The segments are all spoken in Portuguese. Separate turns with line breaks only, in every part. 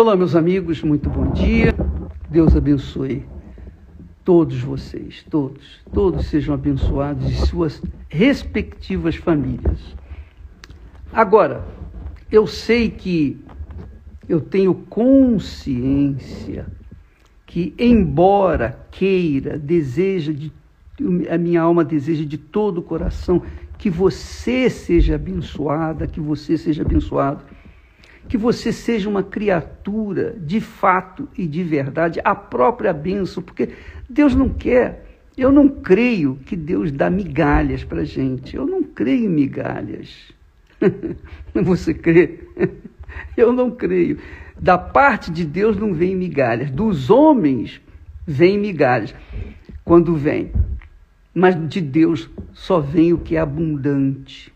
Olá, meus amigos, muito bom dia. Deus abençoe todos vocês, todos, todos sejam abençoados e suas respectivas famílias. Agora, eu sei que eu tenho consciência que, embora queira, deseja de a minha alma deseja de todo o coração que você seja abençoada, que você seja abençoado que você seja uma criatura de fato e de verdade, a própria bênção, porque Deus não quer. Eu não creio que Deus dá migalhas para gente. Eu não creio em migalhas. Você crê? Eu não creio. Da parte de Deus não vem migalhas. Dos homens vem migalhas. Quando vem. Mas de Deus só vem o que é abundante.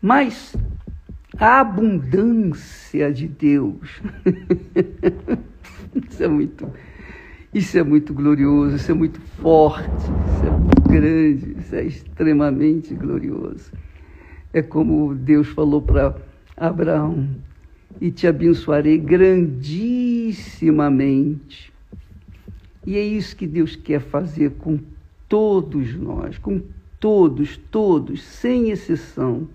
Mas a abundância de Deus. isso é muito, isso é muito glorioso, isso é muito forte, isso é muito grande, isso é extremamente glorioso. É como Deus falou para Abraão: e te abençoarei grandissimamente. E é isso que Deus quer fazer com todos nós, com todos, todos, sem exceção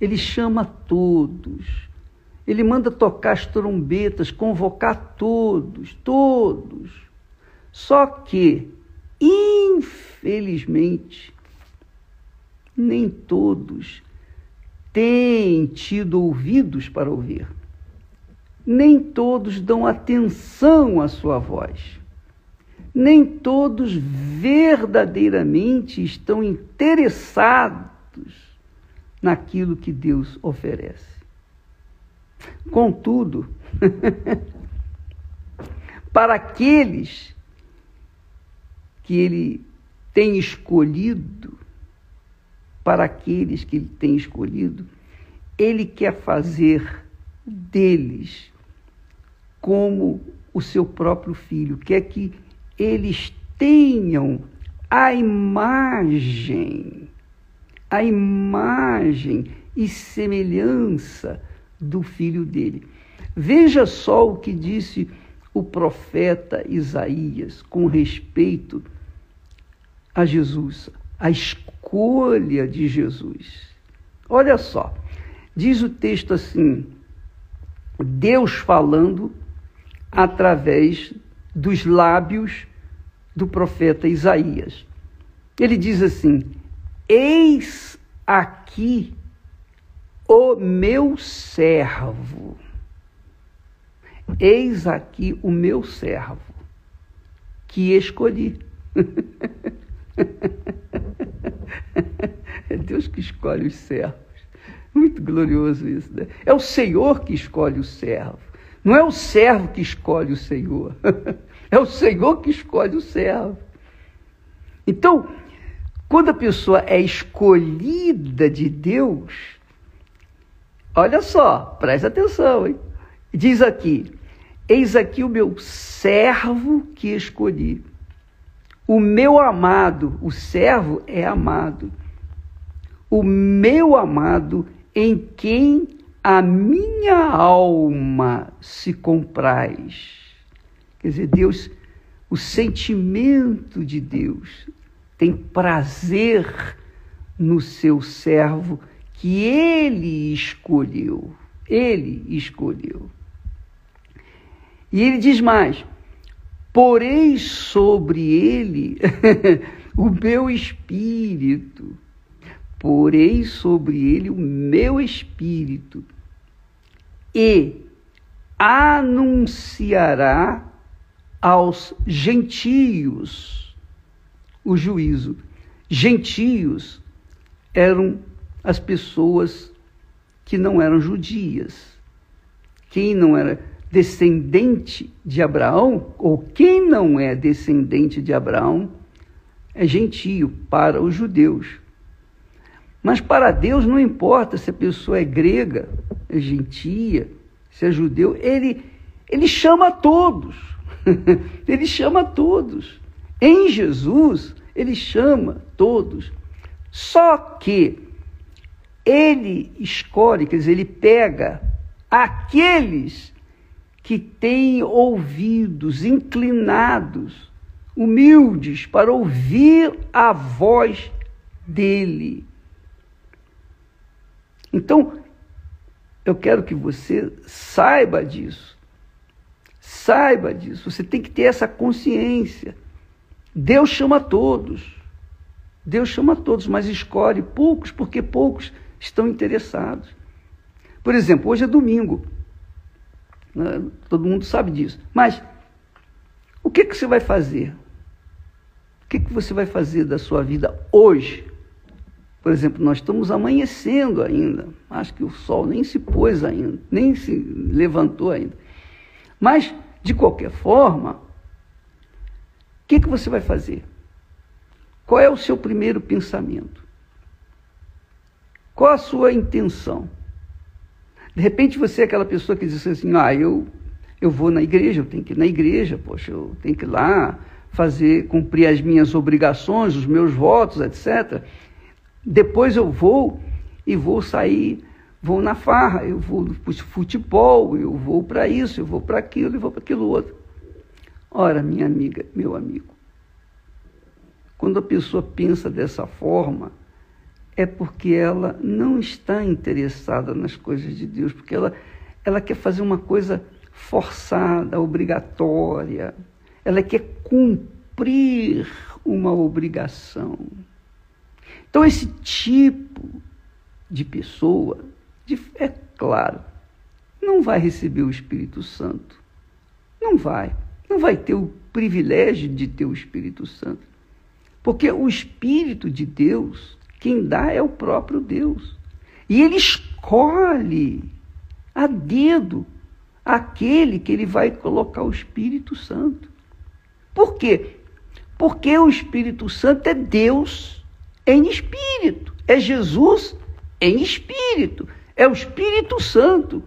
ele chama todos. Ele manda tocar as trombetas, convocar todos, todos. Só que, infelizmente, nem todos têm tido ouvidos para ouvir. Nem todos dão atenção à sua voz. Nem todos verdadeiramente estão interessados naquilo que Deus oferece. Contudo, para aqueles que Ele tem escolhido, para aqueles que Ele tem escolhido, Ele quer fazer deles como o seu próprio filho, quer que eles tenham a imagem a imagem e semelhança do filho dele. Veja só o que disse o profeta Isaías com respeito a Jesus, a escolha de Jesus. Olha só, diz o texto assim: Deus falando através dos lábios do profeta Isaías. Ele diz assim: Eis aqui o meu servo. Eis aqui o meu servo que escolhi. é Deus que escolhe os servos. Muito glorioso isso, né? É o Senhor que escolhe o servo. Não é o servo que escolhe o Senhor. é o Senhor que escolhe o servo. Então, quando a pessoa é escolhida de Deus, olha só, presta atenção, hein? Diz aqui: Eis aqui o meu servo que escolhi. O meu amado, o servo é amado. O meu amado em quem a minha alma se compraz. Quer dizer, Deus, o sentimento de Deus, tem prazer no seu servo que ele escolheu. Ele escolheu. E ele diz mais: porei sobre ele o meu espírito, porei sobre ele o meu espírito, e anunciará aos gentios o juízo. Gentios eram as pessoas que não eram judias. Quem não era descendente de Abraão, ou quem não é descendente de Abraão, é gentio para os judeus. Mas para Deus não importa se a pessoa é grega, é gentia, se é judeu, ele, ele chama todos. ele chama todos. Em Jesus, ele chama todos. Só que ele escolhe, quer dizer, ele pega aqueles que têm ouvidos inclinados, humildes, para ouvir a voz dele. Então, eu quero que você saiba disso. Saiba disso. Você tem que ter essa consciência. Deus chama todos. Deus chama todos, mas escolhe poucos, porque poucos estão interessados. Por exemplo, hoje é domingo. Né? Todo mundo sabe disso. Mas o que, que você vai fazer? O que, que você vai fazer da sua vida hoje? Por exemplo, nós estamos amanhecendo ainda. Acho que o sol nem se pôs ainda, nem se levantou ainda. Mas, de qualquer forma, que, que você vai fazer? Qual é o seu primeiro pensamento? Qual a sua intenção? De repente você é aquela pessoa que diz assim, ah, eu, eu vou na igreja, eu tenho que ir na igreja, poxa, eu tenho que ir lá fazer, cumprir as minhas obrigações, os meus votos, etc. Depois eu vou e vou sair, vou na farra, eu vou para futebol, eu vou para isso, eu vou para aquilo, eu vou para aquilo outro. Ora, minha amiga, meu amigo, quando a pessoa pensa dessa forma, é porque ela não está interessada nas coisas de Deus, porque ela, ela quer fazer uma coisa forçada, obrigatória, ela quer cumprir uma obrigação. Então, esse tipo de pessoa, é claro, não vai receber o Espírito Santo. Não vai. Não vai ter o privilégio de ter o Espírito Santo. Porque o Espírito de Deus, quem dá é o próprio Deus. E ele escolhe a dedo aquele que ele vai colocar o Espírito Santo. Por quê? Porque o Espírito Santo é Deus em espírito. É Jesus em espírito. É o Espírito Santo.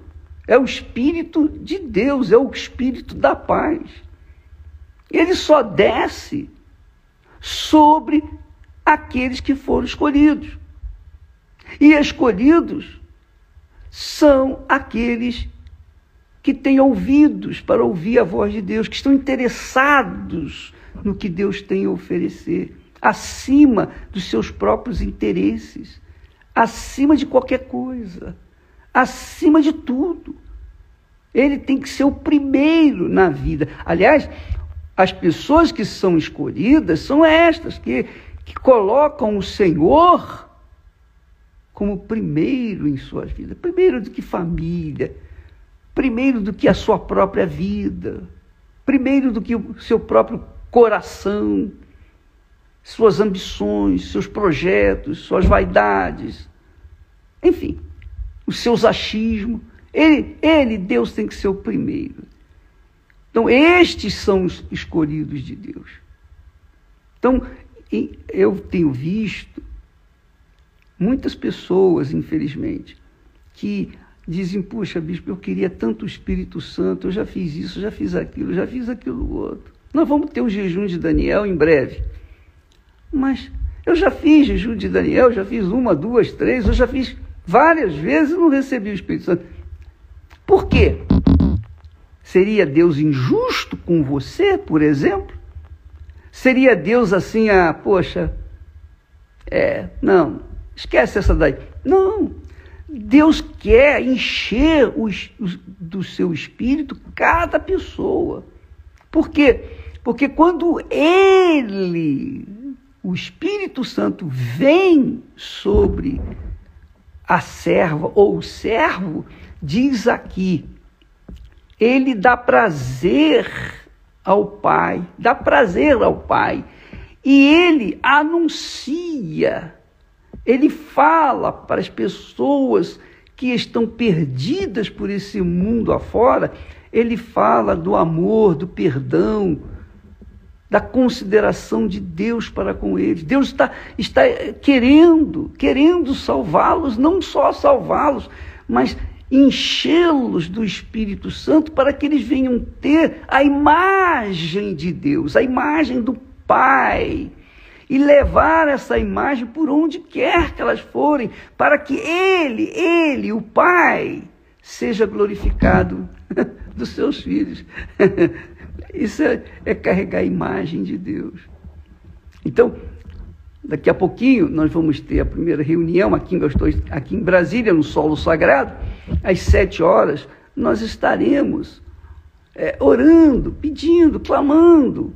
É o Espírito de Deus. É o Espírito da paz. Ele só desce sobre aqueles que foram escolhidos. E escolhidos são aqueles que têm ouvidos para ouvir a voz de Deus, que estão interessados no que Deus tem a oferecer acima dos seus próprios interesses, acima de qualquer coisa, acima de tudo. Ele tem que ser o primeiro na vida. Aliás, as pessoas que são escolhidas são estas, que, que colocam o Senhor como primeiro em suas vidas. Primeiro do que família, primeiro do que a sua própria vida, primeiro do que o seu próprio coração suas ambições, seus projetos, suas vaidades, enfim, os seus achismos. Ele, ele, Deus, tem que ser o primeiro. Então, estes são os escolhidos de Deus. Então, eu tenho visto muitas pessoas, infelizmente, que dizem: Puxa, bispo, eu queria tanto o Espírito Santo, eu já fiz isso, já fiz aquilo, já fiz aquilo outro. Nós vamos ter o jejum de Daniel em breve. Mas eu já fiz jejum de Daniel, já fiz uma, duas, três, eu já fiz várias vezes e não recebi o Espírito Santo. Por quê? Seria Deus injusto com você, por exemplo? Seria Deus assim, ah, poxa, é, não, esquece essa daí. Não, Deus quer encher os, os, do seu espírito cada pessoa. Por quê? Porque quando Ele o Espírito Santo vem sobre a serva ou o servo, diz aqui, ele dá prazer ao Pai, dá prazer ao Pai, e ele anuncia, ele fala para as pessoas que estão perdidas por esse mundo afora, ele fala do amor, do perdão, da consideração de Deus para com eles. Deus está, está querendo, querendo salvá-los, não só salvá-los, mas enchê-los do Espírito Santo para que eles venham ter a imagem de Deus, a imagem do Pai. E levar essa imagem por onde quer que elas forem, para que Ele, Ele, o Pai, seja glorificado dos seus filhos. Isso é, é carregar a imagem de Deus. Então, daqui a pouquinho nós vamos ter a primeira reunião aqui, eu estou aqui em Brasília, no solo sagrado, às sete horas, nós estaremos é, orando, pedindo, clamando,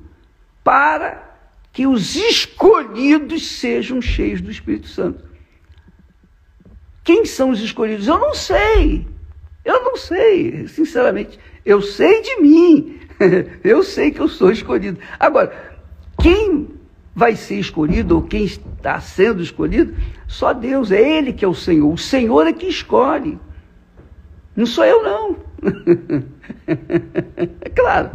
para que os escolhidos sejam cheios do Espírito Santo. Quem são os escolhidos? Eu não sei. Eu não sei, sinceramente. Eu sei de mim. Eu sei que eu sou escolhido. Agora, quem vai ser escolhido ou quem está sendo escolhido, só Deus, é Ele que é o Senhor. O Senhor é que escolhe. Não sou eu, não. é claro.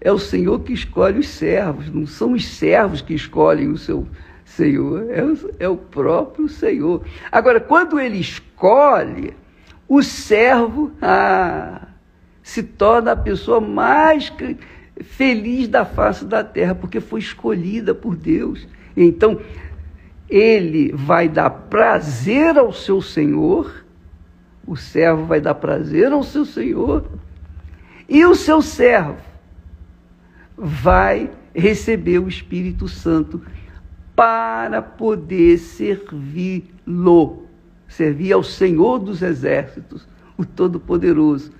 É o Senhor que escolhe os servos, não são os servos que escolhem o seu Senhor, é o, é o próprio Senhor. Agora, quando ele escolhe, o servo ah, se torna a pessoa mais feliz da face da terra, porque foi escolhida por Deus. Então, ele vai dar prazer ao seu Senhor, o servo vai dar prazer ao seu Senhor, e o seu servo vai receber o Espírito Santo para poder servi-lo, servir ao Senhor dos Exércitos, o Todo-Poderoso,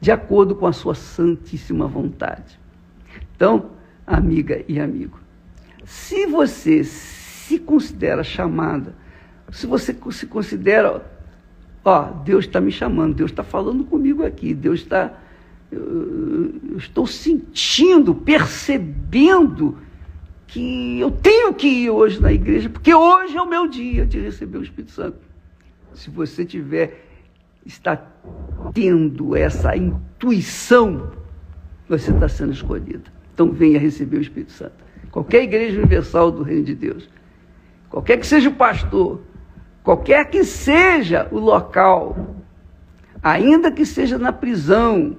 de acordo com a sua santíssima vontade. Então, amiga e amigo, se você se considera chamada, se você se considera, ó, Deus está me chamando, Deus está falando comigo aqui, Deus está eu estou sentindo, percebendo que eu tenho que ir hoje na igreja, porque hoje é o meu dia de receber o Espírito Santo. Se você tiver, está tendo essa intuição, você está sendo escolhida. Então venha receber o Espírito Santo. Qualquer igreja universal do Reino de Deus, qualquer que seja o pastor, qualquer que seja o local, ainda que seja na prisão,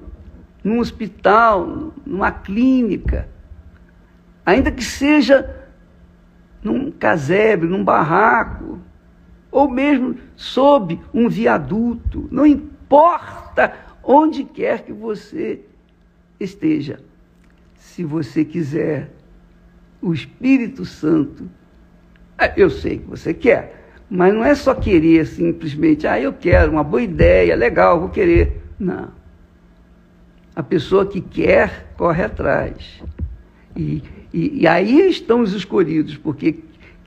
num hospital, numa clínica, ainda que seja num casebre, num barraco, ou mesmo sob um viaduto, não importa onde quer que você esteja. Se você quiser o Espírito Santo, é, eu sei que você quer, mas não é só querer simplesmente, ah, eu quero, uma boa ideia, legal, vou querer. Não. A pessoa que quer, corre atrás. E, e, e aí estão os escolhidos, porque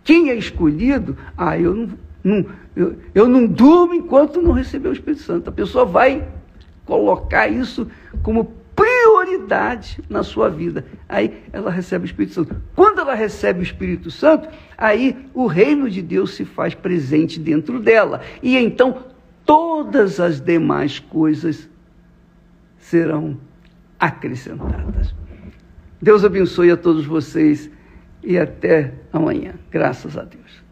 quem é escolhido, ah, eu não, não, eu, eu não durmo enquanto não receber o Espírito Santo. A pessoa vai colocar isso como prioridade na sua vida. Aí ela recebe o Espírito Santo. Quando ela recebe o Espírito Santo, aí o reino de Deus se faz presente dentro dela. E então todas as demais coisas serão acrescentadas. Deus abençoe a todos vocês e até amanhã. Graças a Deus.